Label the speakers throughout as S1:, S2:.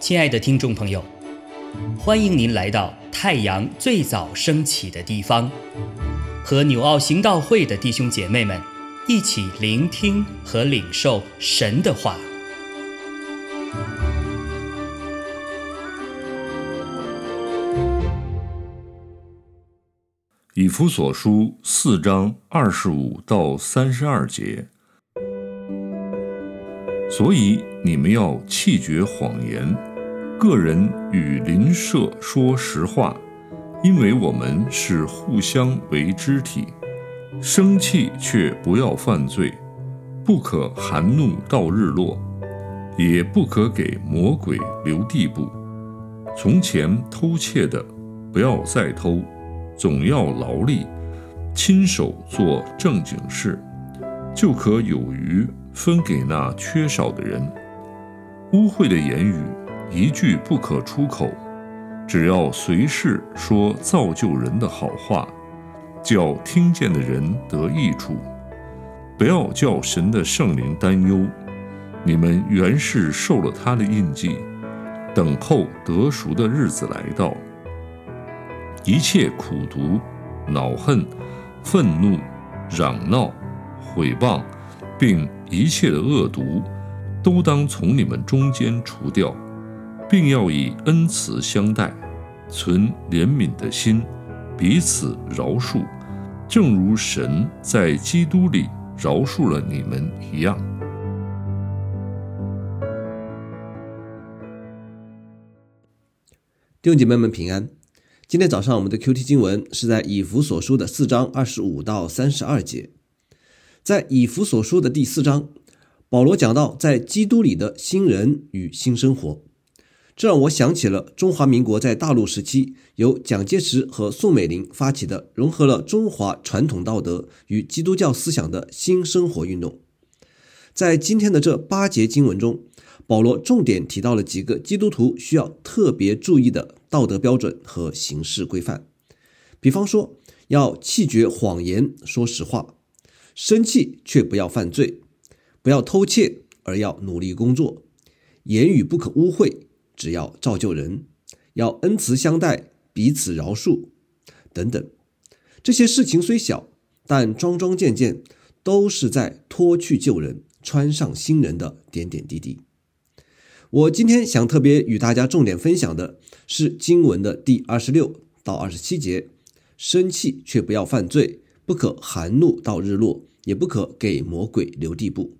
S1: 亲爱的听众朋友，欢迎您来到太阳最早升起的地方，和纽奥行道会的弟兄姐妹们一起聆听和领受神的话。
S2: 以弗所书四章二十五到三十二节，所以你们要弃绝谎言。个人与邻舍说实话，因为我们是互相为肢体。生气却不要犯罪，不可含怒到日落，也不可给魔鬼留地步。从前偷窃的，不要再偷，总要劳力，亲手做正经事，就可有余分给那缺少的人。污秽的言语。一句不可出口，只要随时说造就人的好话，叫听见的人得益处。不要叫神的圣灵担忧，你们原是受了他的印记，等候得赎的日子来到。一切苦毒、恼恨、愤怒、嚷闹、毁谤，并一切的恶毒，都当从你们中间除掉。并要以恩慈相待，存怜悯的心，彼此饶恕，正如神在基督里饶恕了你们一样。
S3: 弟兄姐妹们平安。今天早上我们的 Q T 经文是在以弗所书的四章二十五到三十二节。在以弗所书的第四章，保罗讲到在基督里的新人与新生活。这让我想起了中华民国在大陆时期由蒋介石和宋美龄发起的融合了中华传统道德与基督教思想的新生活运动。在今天的这八节经文中，保罗重点提到了几个基督徒需要特别注意的道德标准和行事规范。比方说，要弃绝谎言，说实话；生气却不要犯罪；不要偷窃，而要努力工作；言语不可污秽。只要造就人，要恩慈相待，彼此饶恕，等等，这些事情虽小，但桩桩件件都是在脱去旧人，穿上新人的点点滴滴。我今天想特别与大家重点分享的是经文的第二十六到二十七节：生气却不要犯罪，不可含怒到日落，也不可给魔鬼留地步。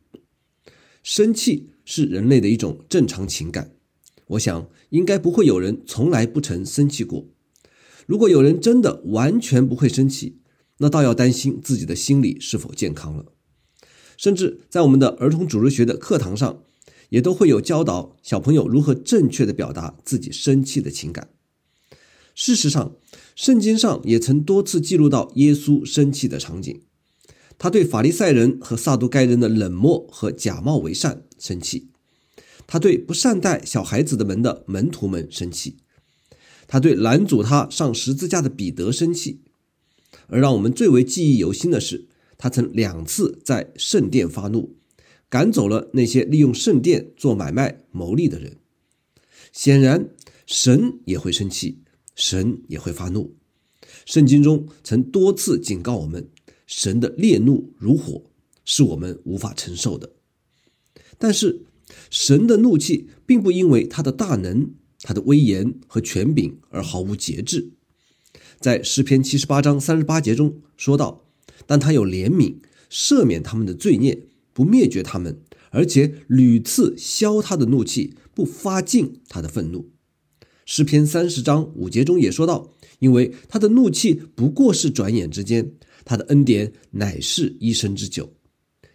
S3: 生气是人类的一种正常情感。我想，应该不会有人从来不曾生气过。如果有人真的完全不会生气，那倒要担心自己的心理是否健康了。甚至在我们的儿童主日学的课堂上，也都会有教导小朋友如何正确的表达自己生气的情感。事实上，圣经上也曾多次记录到耶稣生气的场景。他对法利赛人和撒都该人的冷漠和假冒为善生气。他对不善待小孩子的门的门徒们生气，他对拦阻他上十字架的彼得生气，而让我们最为记忆犹新的是，他曾两次在圣殿发怒，赶走了那些利用圣殿做买卖牟利的人。显然，神也会生气，神也会发怒。圣经中曾多次警告我们，神的烈怒如火，是我们无法承受的。但是，神的怒气并不因为他的大能、他的威严和权柄而毫无节制。在诗篇七十八章三十八节中说道：“但他有怜悯，赦免他们的罪孽，不灭绝他们，而且屡次消他的怒气，不发尽他的愤怒。”诗篇三十章五节中也说到：“因为他的怒气不过是转眼之间，他的恩典乃是一生之久。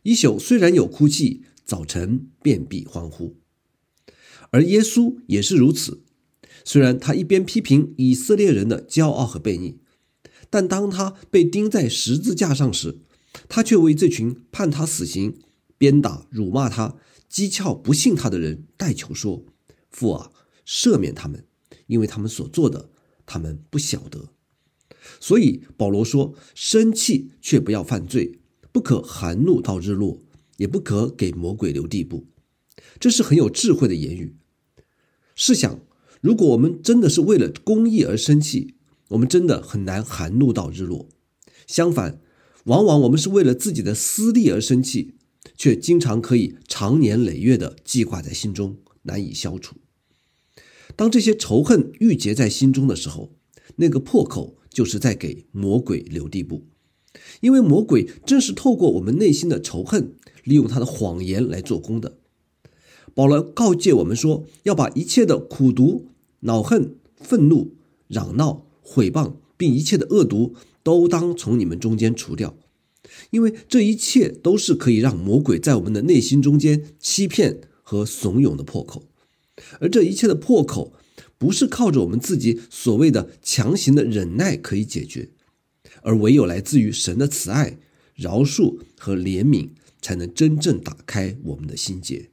S3: 一宿虽然有哭泣。”早晨便必欢呼，而耶稣也是如此。虽然他一边批评以色列人的骄傲和悖逆，但当他被钉在十字架上时，他却为这群判他死刑、鞭打、辱骂他、讥诮不信他的人代求说：“父啊，赦免他们，因为他们所做的，他们不晓得。”所以保罗说：“生气却不要犯罪，不可含怒到日落。”也不可给魔鬼留地步。这是很有智慧的言语。试想，如果我们真的是为了公义而生气，我们真的很难含怒到日落。相反，往往我们是为了自己的私利而生气，却经常可以长年累月的记挂在心中，难以消除。当这些仇恨郁结在心中的时候，那个破口就是在给魔鬼留地步，因为魔鬼正是透过我们内心的仇恨，利用他的谎言来做工的。保罗告诫我们说，要把一切的苦毒、恼恨、愤怒、嚷闹、毁谤，并一切的恶毒，都当从你们中间除掉，因为这一切都是可以让魔鬼在我们的内心中间欺骗和怂恿的破口，而这一切的破口，不是靠着我们自己所谓的强行的忍耐可以解决，而唯有来自于神的慈爱、饶恕和怜悯，才能真正打开我们的心结。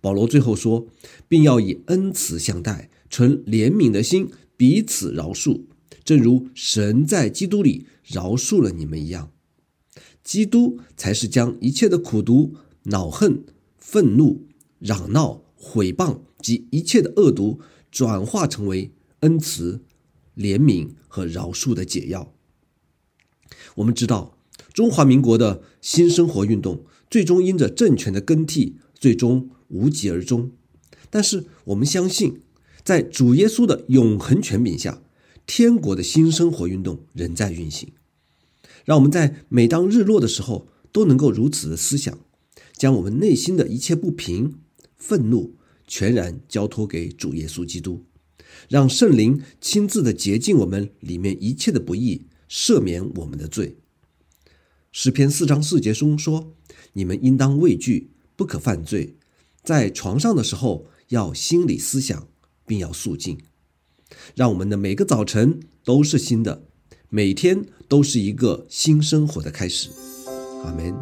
S3: 保罗最后说，并要以恩慈相待，存怜悯的心，彼此饶恕，正如神在基督里饶恕了你们一样。基督才是将一切的苦毒、恼恨、愤怒、嚷闹、毁谤及一切的恶毒，转化成为恩慈、怜悯和饶恕的解药。我们知道，中华民国的新生活运动，最终因着政权的更替，最终。无疾而终，但是我们相信，在主耶稣的永恒权柄下，天国的新生活运动仍在运行。让我们在每当日落的时候，都能够如此的思想，将我们内心的一切不平、愤怒全然交托给主耶稣基督，让圣灵亲自的洁净我们里面一切的不义，赦免我们的罪。诗篇四章四节中说：“你们应当畏惧，不可犯罪。”在床上的时候，要心理思想，并要肃静，让我们的每个早晨都是新的，每天都是一个新生活的开始。阿门。